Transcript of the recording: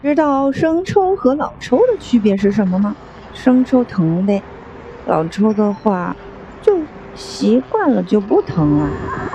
知道生抽和老抽的区别是什么吗？生抽疼呗。老抽的话就习惯了就不疼了。